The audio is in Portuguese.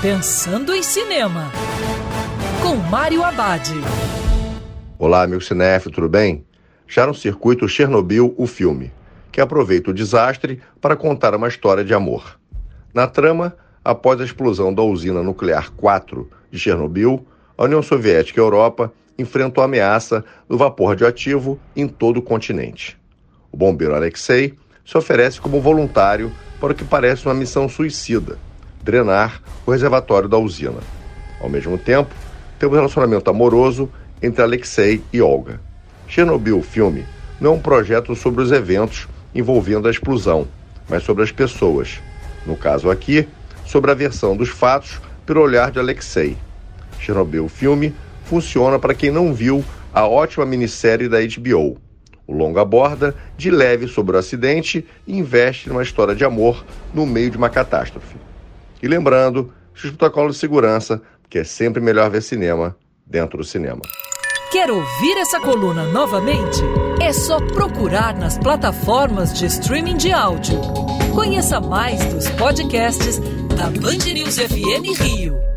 Pensando em Cinema, com Mário Abad. Olá, meu cinéfilo, tudo bem? Já no circuito Chernobyl, o filme, que aproveita o desastre para contar uma história de amor. Na trama, após a explosão da usina nuclear 4 de Chernobyl, a União Soviética e a Europa enfrentam a ameaça do vapor radioativo em todo o continente. O bombeiro Alexei se oferece como voluntário para o que parece uma missão suicida drenar o reservatório da usina. Ao mesmo tempo, temos um relacionamento amoroso entre Alexei e Olga. Chernobyl Filme não é um projeto sobre os eventos envolvendo a explosão, mas sobre as pessoas. No caso aqui, sobre a versão dos fatos pelo olhar de Alexei. Chernobyl Filme funciona para quem não viu a ótima minissérie da HBO. O longa aborda de leve sobre o acidente e investe numa história de amor no meio de uma catástrofe. E lembrando os protocolos de segurança, que é sempre melhor ver cinema dentro do cinema. Quer ouvir essa coluna novamente? É só procurar nas plataformas de streaming de áudio. Conheça mais dos podcasts da Band News FM Rio.